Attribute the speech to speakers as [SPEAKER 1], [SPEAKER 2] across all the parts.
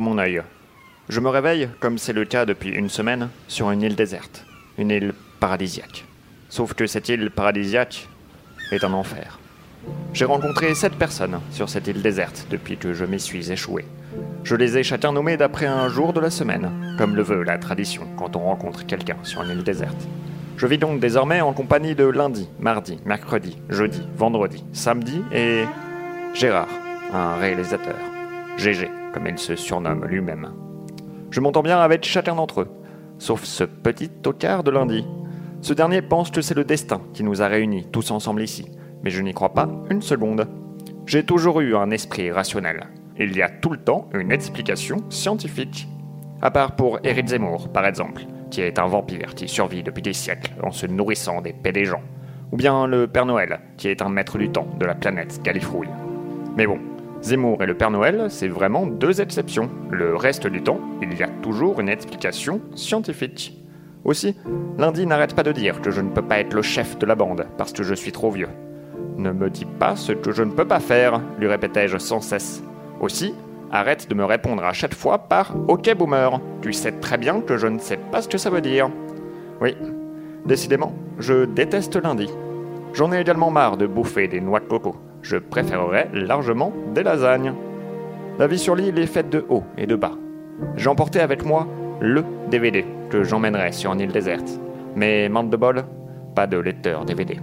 [SPEAKER 1] Mon œil. Je me réveille, comme c'est le cas depuis une semaine, sur une île déserte. Une île paradisiaque. Sauf que cette île paradisiaque est un enfer. J'ai rencontré sept personnes sur cette île déserte depuis que je m'y suis échoué. Je les ai chacun nommés d'après un jour de la semaine, comme le veut la tradition quand on rencontre quelqu'un sur une île déserte. Je vis donc désormais en compagnie de lundi, mardi, mercredi, jeudi, vendredi, samedi et Gérard, un réalisateur. GG, comme il se surnomme lui-même. Je m'entends bien avec chacun d'entre eux, sauf ce petit tocard de lundi. Ce dernier pense que c'est le destin qui nous a réunis tous ensemble ici, mais je n'y crois pas une seconde. J'ai toujours eu un esprit rationnel. Il y a tout le temps une explication scientifique. À part pour Eric Zemmour, par exemple, qui est un vampire qui survit depuis des siècles en se nourrissant des paix des gens. Ou bien le Père Noël, qui est un maître du temps de la planète Galifrouille. Mais bon, Zemmour et le Père Noël, c'est vraiment deux exceptions. Le reste du temps, il y a toujours une explication scientifique. Aussi, lundi n'arrête pas de dire que je ne peux pas être le chef de la bande parce que je suis trop vieux. Ne me dis pas ce que je ne peux pas faire, lui répétais-je sans cesse. Aussi, arrête de me répondre à chaque fois par OK boomer. Tu sais très bien que je ne sais pas ce que ça veut dire. Oui, décidément, je déteste lundi. J'en ai également marre de bouffer des noix de coco. Je préférerais largement des lasagnes. La vie sur l'île est faite de haut et de bas. J'ai emporté avec moi le DVD que j'emmènerai sur une île déserte. Mais manque de bol, pas de lecteur DVD.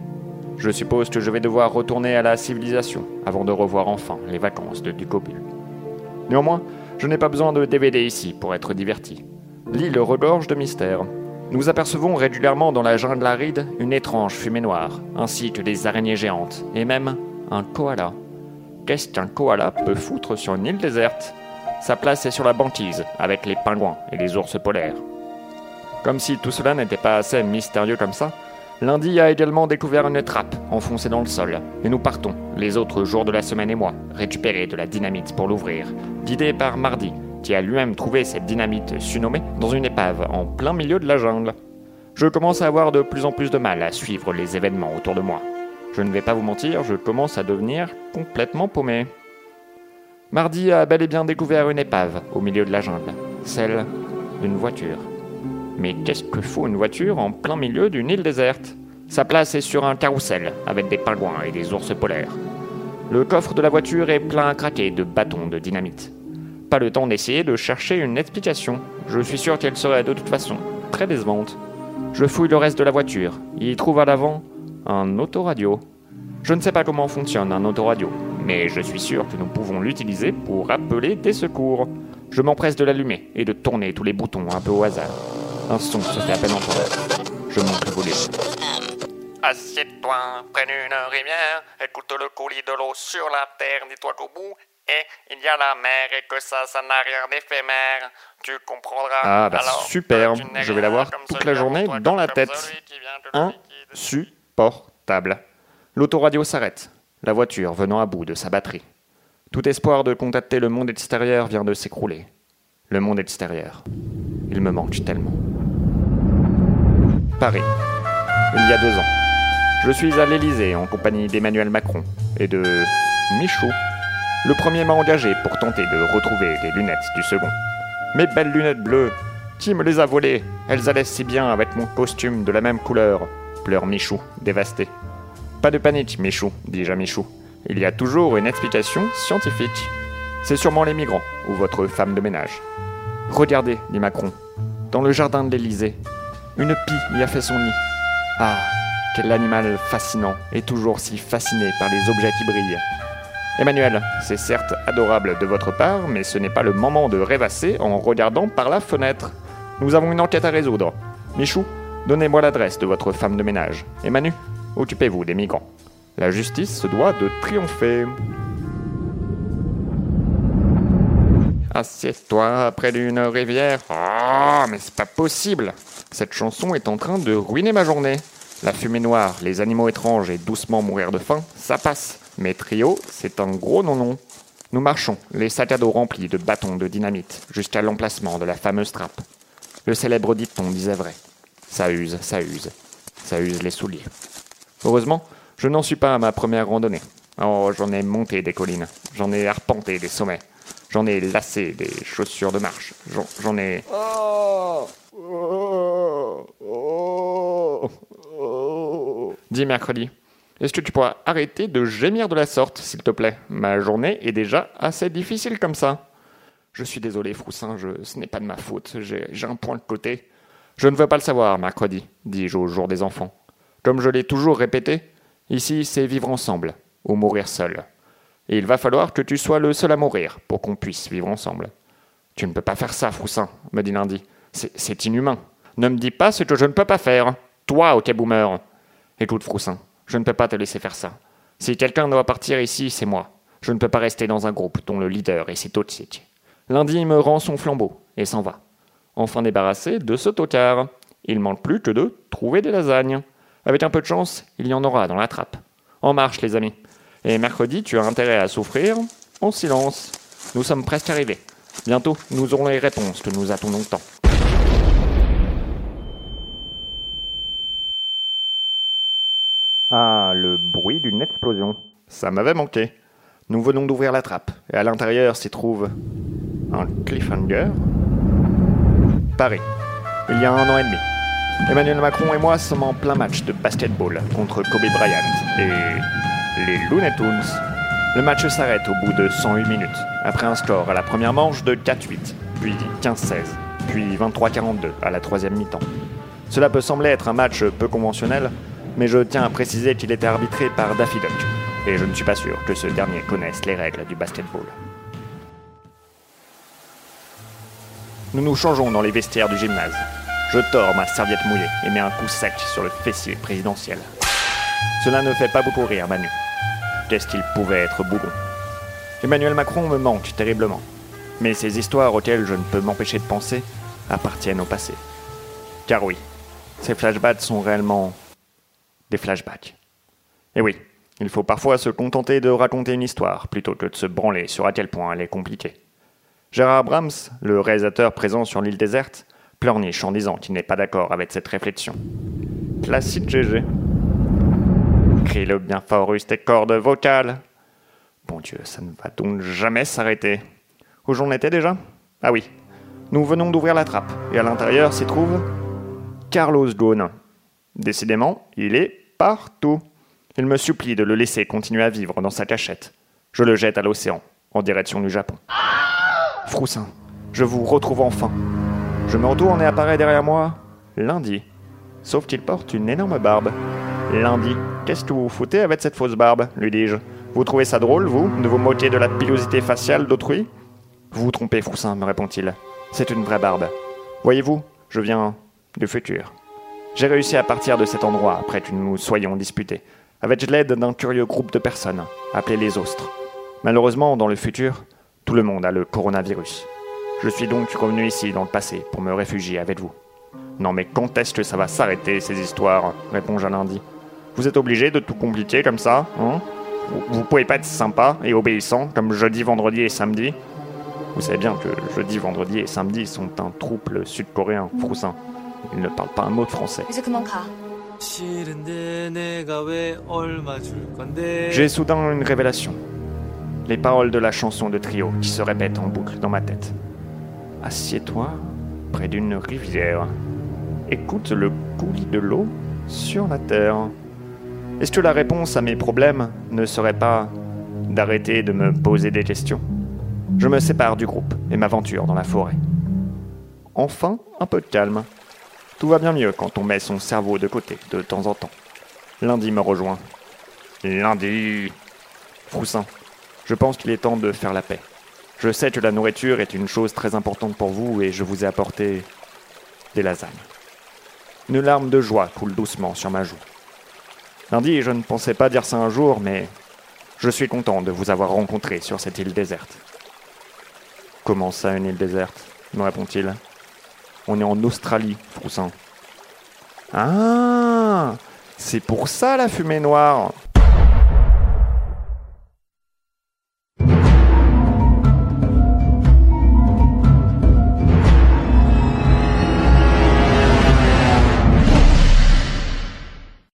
[SPEAKER 1] Je suppose que je vais devoir retourner à la civilisation avant de revoir enfin les vacances de Ducopule. Néanmoins, je n'ai pas besoin de DVD ici pour être diverti. L'île regorge de mystères. Nous apercevons régulièrement dans la jungle aride une étrange fumée noire, ainsi que des araignées géantes, et même un koala. Qu'est-ce qu'un koala peut foutre sur une île déserte? Sa place est sur la banquise, avec les pingouins et les ours polaires. Comme si tout cela n'était pas assez mystérieux comme ça, Lundi a également découvert une trappe enfoncée dans le sol, et nous partons, les autres jours de la semaine et moi, récupérer de la dynamite pour l'ouvrir, guidé par Mardi, qui a lui-même trouvé cette dynamite surnommée dans une épave en plein milieu de la jungle. Je commence à avoir de plus en plus de mal à suivre les événements autour de moi. Je ne vais pas vous mentir, je commence à devenir complètement paumé. Mardi a bel et bien découvert une épave au milieu de la jungle, celle d'une voiture. Mais qu'est-ce que faut une voiture en plein milieu d'une île déserte? Sa place est sur un carrousel avec des pingouins et des ours polaires. Le coffre de la voiture est plein à craquer de bâtons de dynamite. Pas le temps d'essayer de chercher une explication. Je suis sûr qu'elle serait de toute façon très décevante. Je fouille le reste de la voiture. Il trouve à l'avant un autoradio. Je ne sais pas comment fonctionne un autoradio, mais je suis sûr que nous pouvons l'utiliser pour appeler des secours. Je m'empresse de l'allumer et de tourner tous les boutons un peu au hasard. Un son se fait à peine entendre. Je monte le volume.
[SPEAKER 2] Assieds-toi près d'une rivière, écoute le coulis de l'eau sur la terre, dis-toi qu'au bout, et il y a la mer et que ça, ça n'a rien d'éphémère. Tu comprendras.
[SPEAKER 1] Ah bah
[SPEAKER 2] Alors,
[SPEAKER 1] super, je vais l'avoir toute la journée dans la tête.
[SPEAKER 2] celui qui
[SPEAKER 1] Insupportable. L'autoradio s'arrête, la voiture venant à bout de sa batterie. Tout espoir de contacter le monde extérieur vient de s'écrouler. Le monde extérieur. Il me manque tellement. Paris. Il y a deux ans. Je suis à l'Élysée en compagnie d'Emmanuel Macron et de Michou. Le premier m'a engagé pour tenter de retrouver les lunettes du second. Mes belles lunettes bleues, qui me les a volées Elles allaient si bien avec mon costume de la même couleur. Michou, dévasté. Pas de panique, Michou, dis-je à Michou. Il y a toujours une explication scientifique. C'est sûrement les migrants ou votre femme de ménage. Regardez, dit Macron, dans le jardin de l'Élysée, une pie y a fait son nid. Ah, quel animal fascinant et toujours si fasciné par les objets qui brillent. Emmanuel, c'est certes adorable de votre part, mais ce n'est pas le moment de rêvasser en regardant par la fenêtre. Nous avons une enquête à résoudre. Michou, donnez-moi l'adresse de votre femme de ménage. Et Manu, occupez-vous des migrants. La justice se doit de triompher. Assieds-toi près d'une rivière. Ah, mais c'est pas possible. Cette chanson est en train de ruiner ma journée. La fumée noire, les animaux étranges et doucement mourir de faim, ça passe. Mais trio, c'est un gros non-non. Nous marchons, les sacs à dos remplis de bâtons de dynamite, jusqu'à l'emplacement de la fameuse trappe. Le célèbre dicton disait vrai. Ça use, ça use. Ça use les souliers. Heureusement, je n'en suis pas à ma première randonnée. Oh, j'en ai monté des collines, j'en ai arpenté des sommets. J'en ai lassé des chaussures de marche. J'en- ai. Dis mercredi. Est-ce que tu pourras arrêter de gémir de la sorte, s'il te plaît? Ma journée est déjà assez difficile comme ça. Je suis désolé, Froussin, ce n'est pas de ma faute. J'ai un point de côté. Je ne veux pas le savoir, mercredi, dis-je au jour des enfants. Comme je l'ai toujours répété, ici c'est vivre ensemble, ou mourir seul. Et il va falloir que tu sois le seul à mourir pour qu'on puisse vivre ensemble. Tu ne peux pas faire ça, Froussin, me dit lundi. C'est inhumain. Ne me dis pas ce que je ne peux pas faire. Toi, ok boomer. Écoute, Froussin, je ne peux pas te laisser faire ça. Si quelqu'un doit partir ici, c'est moi. Je ne peux pas rester dans un groupe dont le leader est cet Totsic. Lundi me rend son flambeau et s'en va. Enfin débarrassé de ce tocard. Il manque plus que de trouver des lasagnes. Avec un peu de chance, il y en aura dans la trappe. En marche, les amis. Et mercredi, tu as intérêt à souffrir en silence. Nous sommes presque arrivés. Bientôt, nous aurons les réponses que nous attendons tant. Ah, le bruit d'une explosion. Ça m'avait manqué. Nous venons d'ouvrir la trappe, et à l'intérieur s'y trouve un cliffhanger. Paris, il y a un an et demi. Emmanuel Macron et moi sommes en plein match de basketball contre Kobe Bryant et les Looney Tunes. Le match s'arrête au bout de 108 minutes, après un score à la première manche de 4-8, puis 15-16, puis 23-42 à la troisième mi-temps. Cela peut sembler être un match peu conventionnel, mais je tiens à préciser qu'il était arbitré par Daffy Duck, et je ne suis pas sûr que ce dernier connaisse les règles du basketball. Nous nous changeons dans les vestiaires du gymnase. Je tords ma serviette mouillée et mets un coup sec sur le fessier présidentiel. Cela ne fait pas beaucoup rire Manu. Qu'est-ce qu'il pouvait être bougon Emmanuel Macron me manque terriblement. Mais ces histoires auxquelles je ne peux m'empêcher de penser appartiennent au passé. Car oui, ces flashbacks sont réellement des flashbacks. Et oui, il faut parfois se contenter de raconter une histoire plutôt que de se branler sur à quel point elle est compliquée. Gérard Brahms, le réalisateur présent sur l'île déserte, pleurniche en disant qu'il n'est pas d'accord avec cette réflexion. Classique GG. Crie-le bien fort, use tes cordes vocales. Bon Dieu, ça ne va donc jamais s'arrêter. Où j'en étais déjà? Ah oui. Nous venons d'ouvrir la trappe, et à l'intérieur s'y trouve Carlos Ghosn. Décidément, il est partout. Il me supplie de le laisser continuer à vivre dans sa cachette. Je le jette à l'océan, en direction du Japon. Froussin, je vous retrouve enfin. Je me retourne et apparaît derrière moi lundi. Sauf qu'il porte une énorme barbe. Lundi, qu'est-ce que vous foutez avec cette fausse barbe lui dis-je. Vous trouvez ça drôle, vous, de vous moquer de la pilosité faciale d'autrui? Vous vous trompez, Froussin, me répond-il. C'est une vraie barbe. Voyez-vous, je viens du futur. J'ai réussi à partir de cet endroit après que nous soyons disputés, avec l'aide d'un curieux groupe de personnes, appelés les Ostres. Malheureusement, dans le futur, tout le monde a le coronavirus. Je suis donc revenu ici dans le passé pour me réfugier avec vous. Non mais quand est-ce que ça va s'arrêter ces histoires répond un lundi. Vous êtes obligé de tout compliquer comme ça, hein? Vous, pouvez pas être sympa et obéissant comme jeudi, vendredi et samedi Vous savez bien que jeudi, vendredi et samedi sont un trouble sud-coréen, froussin. Ils ne parlent pas un mot de français. J'ai soudain une révélation. Les paroles de la chanson de trio qui se répètent en boucle dans ma tête. Assieds-toi près d'une rivière. Écoute le coulis de l'eau sur la terre. Est-ce que la réponse à mes problèmes ne serait pas d'arrêter de me poser des questions? Je me sépare du groupe et m'aventure dans la forêt. Enfin, un peu de calme. Tout va bien mieux quand on met son cerveau de côté de temps en temps. Lundi me rejoint. Lundi. Froussin, je pense qu'il est temps de faire la paix. Je sais que la nourriture est une chose très importante pour vous et je vous ai apporté des lasagnes. Une larme de joie coule doucement sur ma joue. Lundi, je ne pensais pas dire ça un jour, mais je suis content de vous avoir rencontré sur cette île déserte. Comment ça, une île déserte? me répond-il. On est en Australie, Froussin. Ah C'est pour ça la fumée noire